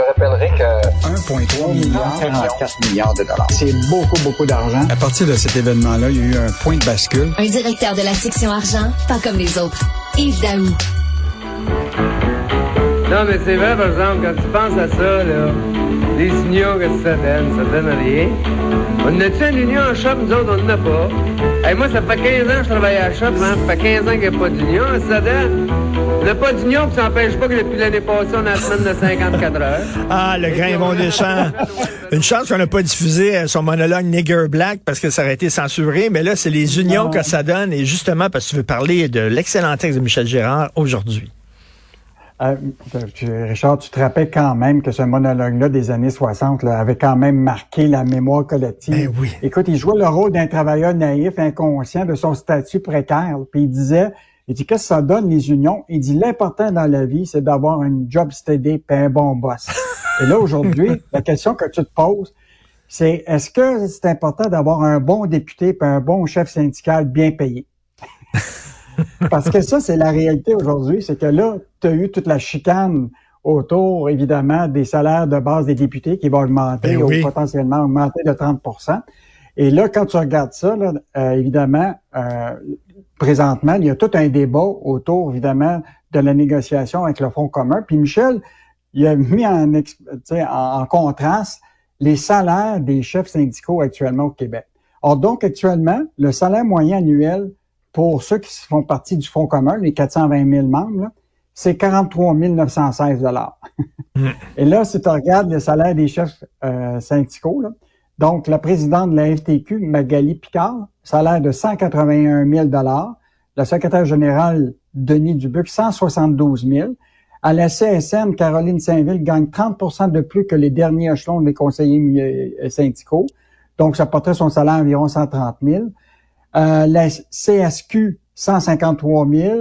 Je rappellerai que 1,3 milliard, 44 milliards de dollars. C'est beaucoup, beaucoup d'argent. À partir de cet événement-là, il y a eu un point de bascule. Un directeur de la section argent, pas comme les autres. Yves Daou. Non, mais c'est vrai, par exemple, quand tu penses à ça, là, les unions, que ça donne? Ça donne rien. On a-tu une union en shop? Nous autres, on n'en a pas. Hey, moi, ça fait 15 ans que je travaille à la shop, hein? Ça fait 15 ans qu'il n'y a pas d'union, ça donne? On n'a pas d'union, puis ça n'empêche pas que depuis l'année passée, on a la semaine de 54 heures. Ah, le grain bon Deschamps. Une chance qu'on n'a pas diffusé euh, son monologue Nigger Black parce que ça aurait été censuré, mais là, c'est les unions que ça donne, et justement parce que tu veux parler de l'excellent texte de Michel Gérard aujourd'hui. Euh, Richard, tu te rappelles quand même que ce monologue-là des années 60 là, avait quand même marqué la mémoire collective? Ben oui. Écoute, il jouait le rôle d'un travailleur naïf, inconscient de son statut précaire. Puis il disait, il dit, qu'est-ce que ça donne les unions? Il dit, l'important dans la vie, c'est d'avoir un job steady et un bon boss. et là, aujourd'hui, la question que tu te poses, c'est est-ce que c'est important d'avoir un bon député et un bon chef syndical bien payé? Parce que ça, c'est la réalité aujourd'hui, c'est que là, tu as eu toute la chicane autour, évidemment, des salaires de base des députés qui vont augmenter Ben ou potentiellement augmenter de 30% Et là, quand tu regardes ça, là, euh, évidemment, euh, présentement, il y a tout un débat autour, évidemment, de la négociation avec le Fonds commun. Puis Michel, il a mis en, en, en contraste les salaires des chefs syndicaux actuellement au Québec. Or, donc, actuellement, le salaire moyen annuel pour ceux qui font partie du Fonds commun, les 420 000 membres, c'est 43 916 Et là, si tu regardes le salaire des chefs euh, syndicaux, là, donc la présidente de la FTQ, Magali Picard, salaire de 181 000 Le secrétaire général, Denis Dubuc, 172 000 À la CSN, Caroline Saint-Ville gagne 30% de plus que les derniers échelons des conseillers euh, syndicaux. Donc, ça porterait son salaire à environ 130 000 euh, la CSQ, 153 000.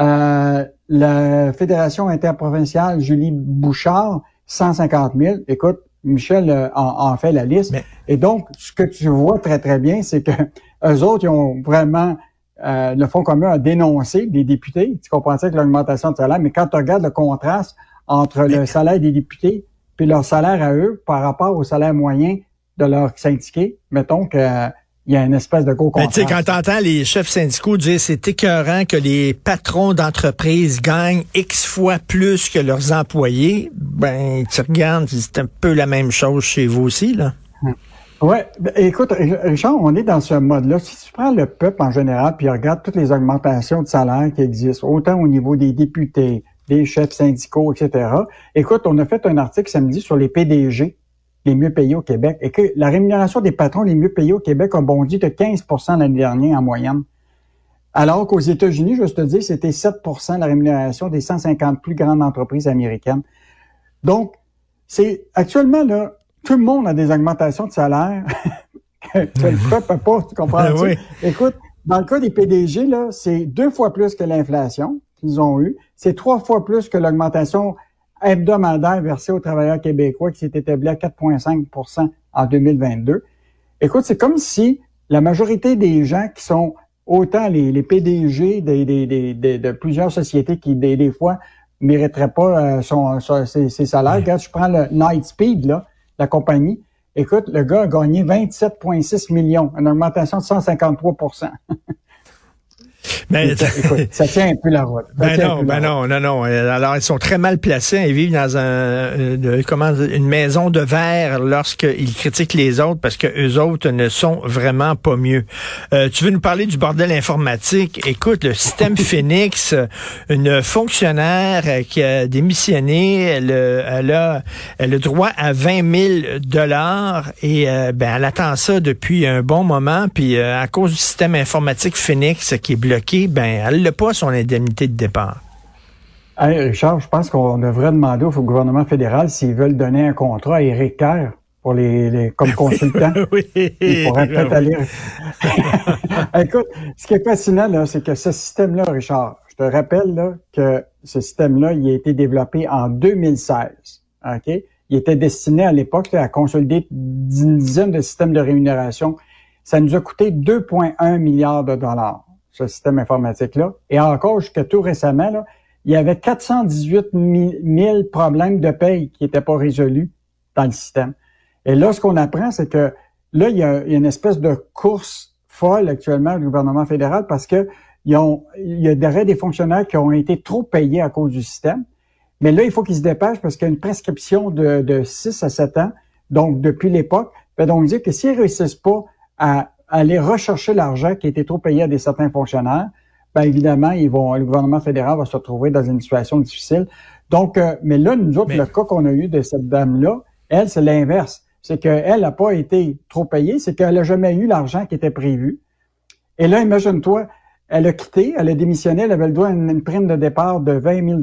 Euh, la Fédération interprovinciale, Julie Bouchard, 150 000. Écoute, Michel euh, en, en fait la liste. Mais- Et donc, ce que tu vois très, très bien, c'est que eux autres, ils ont vraiment... euh, le Fonds commun a dénoncé les députés. Tu comprends ça avec l'augmentation de salaire, mais quand tu regardes le contraste entre le salaire des députés puis leur salaire à eux par rapport au salaire moyen de leurs syndiqués, mettons que il y a une espèce de gros Ben, tu sais, contraste. quand t'entends les chefs syndicaux dire c'est écœurant que les patrons d'entreprise gagnent X fois plus que leurs employés, ben, tu regardes, c'est un peu la même chose chez vous aussi, là. Ouais, ben, écoute, Richard, on est dans ce mode-là. Si tu prends le peuple en général, puis regarde toutes les augmentations de salaire qui existent, autant au niveau des députés, des chefs syndicaux, etc. Écoute, on a fait un article samedi sur les PDG les mieux payés au Québec et que la rémunération des patrons les mieux payés au Québec a bondi de 15% l'année dernière en moyenne. Alors qu'aux États-Unis, je te dis, c'était 7% la rémunération des 150 plus grandes entreprises américaines. Donc, c'est actuellement là, tout le monde a des augmentations de salaire que, le peuple n'a pas. Tu comprends? Ben oui. Écoute, dans le cas des PDG, là, c'est deux fois plus que l'inflation qu'ils ont eu. C'est trois fois plus que l'augmentation hebdomadaire versée aux travailleurs québécois qui s'est établie à 4,5% en 2022. Écoute, c'est comme si la majorité des gens qui sont autant les, les PDG des, des, des- des- de plusieurs sociétés qui, des, des fois, mériteraient pas euh, son, son- ses, ses salaires. Regarde, je prends le Nightspeed, là, la compagnie. Écoute, le gars a gagné 27,6 millions, une augmentation de 153 Mais, Écoute, ça tient un peu la route. Ben non, ben route. non, non, non. Euh, Alors, ils sont très mal placés. Ils vivent dans un, euh, de- comment, une maison de verre lorsqu'ils critiquent les autres parce que eux autres ne sont vraiment pas mieux. Euh, tu veux nous parler du bordel informatique? Écoute, le système Phoenix, euh, une fonctionnaire euh, qui a démissionné, elle, euh, elle a, elle a droit à 20 000 dollars et euh, ben, elle attend ça depuis un bon moment. Puis euh, à cause du système informatique Phoenix qui est bloqué, ben elle n'a pas son indemnité de départ. Hey, Richard, je pense qu'on devrait demander au gouvernement fédéral s'ils veulent donner un contrat à Éric Kerr pour les, les comme consultant. oui. Il pourrait peut-être aller. Écoute, ce qui est fascinant, là, c'est que ce système-là, Richard, je te rappelle là, que ce système-là, il a été développé en 2016. OK? Il était destiné à l'époque à consolider une dizaine de systèmes de rémunération. Ça nous a coûté 2,1 milliards de dollars, ce système informatique-là. Et encore, jusqu'à tout récemment, là, il y avait 418 000 problèmes de paye qui n'étaient pas résolus dans le système. Et là, ce qu'on apprend, c'est que là, il y, a, une espèce de course folle actuellement du gouvernement fédéral parce que il y a des fonctionnaires qui ont été trop payés à cause du système. Mais là, il faut qu'ils se dépêchent parce qu'il y a une prescription de, de 6 à 7 ans, donc depuis l'époque. Donc, dire que s'ils réussissent pas à, aller rechercher l'argent qui a été trop payé à des certains fonctionnaires, ben évidemment, ils vont, le gouvernement fédéral va se retrouver dans une situation difficile. Donc, euh, mais là, nous autres, le cas qu'on a eu de cette dame-là, elle, c'est l'inverse. C'est qu'elle n'a pas été trop payée, c'est qu'elle n'a jamais eu l'argent qui était prévu. Et là, imagine-toi, elle a quitté, elle a démissionné, elle avait le droit à une, prime de départ de 20 000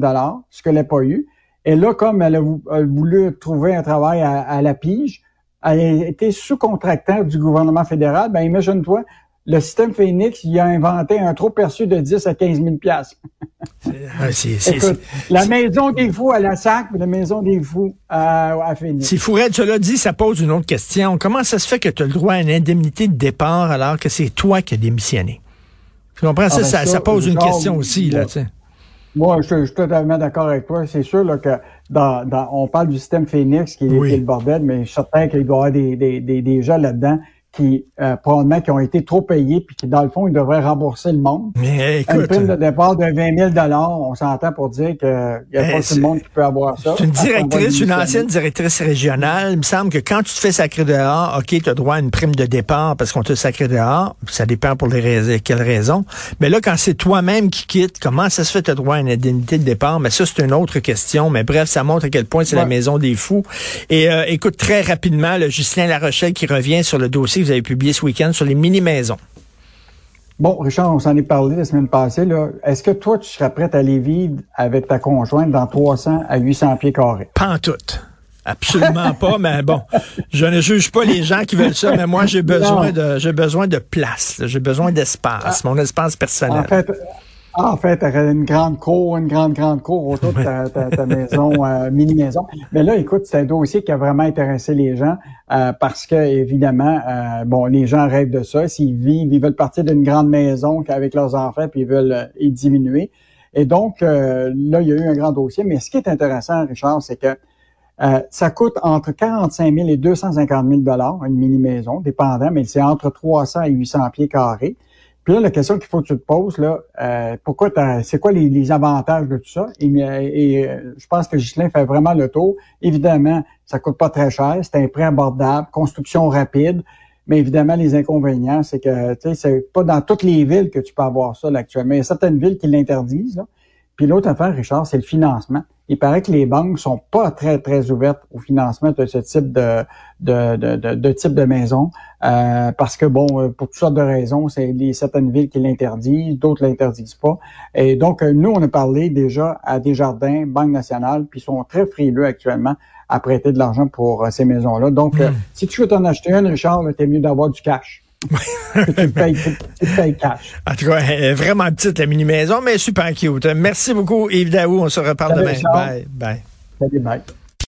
ce qu'elle n'a pas eu. Et là, comme elle a, voulu trouver un travail à, la pige, a été sous-contractant du gouvernement fédéral, ben imagine-toi, le système Phoenix, il a inventé un trop perçu de 10 à 15 000 Écoute, la maison des fous à la SAC, la maison des fous à, à Phoenix. Si Fourette cela dit, ça pose une autre question. Comment ça se fait que tu as le droit à une indemnité de départ alors que c'est toi qui as démissionné? Tu comprends? Ah, ça, ben ça, pose une question aussi, là, tu sais. Moi, je, suis totalement d'accord avec toi. C'est sûr là, que dans, dans, on parle du système Phoenix qui, est le bordel, mais je suis certain qu'il doit y avoir des, des, des, des gens là-dedans qui euh, probablement qui ont été trop payés puis qui dans le fond ils devraient rembourser le monde. Mais écoute, une prime de départ de 20 000 on s'entend pour dire qu'il y a pas tout le monde qui peut avoir ça. C'est une directrice, une ancienne directrice régionale. Il me semble que quand tu te fais sacrer dehors, ok, tu as droit à une prime de départ parce qu'on te sacré dehors. Ça dépend pour les raisons, quelles raisons. Mais là, quand c'est toi-même qui quitte, comment ça se fait tu as droit à une indemnité de départ? Mais ça c'est une autre question. Mais bref, ça montre à quel point c'est la maison des fous. Et euh, écoute très rapidement, le Justin Larochelle qui revient sur le dossier vous avez publié ce week-end sur les mini-maisons. Bon, Richard, on s'en est parlé la semaine passée. Est-ce que toi, tu serais prête à aller vivre avec ta conjointe dans 300 à 800 pieds carrés? Pas en tout. Absolument pas, mais bon, je ne juge pas les gens qui veulent ça, mais moi j'ai besoin de j'ai besoin de place, j'ai besoin d'espace, mon espace personnel. En fait, en fait, tu une grande cour, une grande, grande cour autour de ta, maison, euh, mini-maison. Mais là, écoute, c'est un dossier qui a vraiment intéressé les gens euh, parce que, évidemment, euh, bon, les gens rêvent de ça. S'ils vivent, ils veulent partir d'une grande maison avec leurs enfants, puis ils veulent y diminuer. Et donc, là, il y a eu un grand dossier. Mais ce qui est intéressant, Richard, c'est que ça coûte entre 45 000 et 250 000 dollars une mini-maison, dépendant, mais c'est entre 300 et 800 pieds carrés. Là, la question qu'il faut que tu te poses, là, euh, pourquoi c'est quoi les, avantages de tout ça? Et, et euh, je pense que Ghislain fait vraiment le tour. Évidemment, ça coûte pas très cher, c'est un prix abordable, construction rapide. Mais évidemment, les inconvénients, c'est que c'est pas dans toutes les villes que tu peux avoir ça là, actuellement. Il y a certaines villes qui l'interdisent. Puis l'autre affaire, Richard, c'est le financement. Il paraît que les banques sont pas très, très ouvertes au financement de ce type de, de, de, de, type de maison. Euh, parce que, bon, euh, pour toutes sortes de raisons, c'est les certaines villes qui l'interdisent, d'autres l'interdisent pas. Et donc, euh, nous, on a parlé déjà à Desjardins, Banque nationale, puis ils sont très frileux actuellement à prêter de l'argent pour ces maisons-là. Donc, hmm. si tu veux t'en acheter une, Richard, t'es mieux d'avoir du cash tu, payes, tu cash. En tout cas, vraiment petite la mini-maison, mais super cute. Merci beaucoup, Yves Daou. On se reparle demain. Bye. Bye. Salut, bye.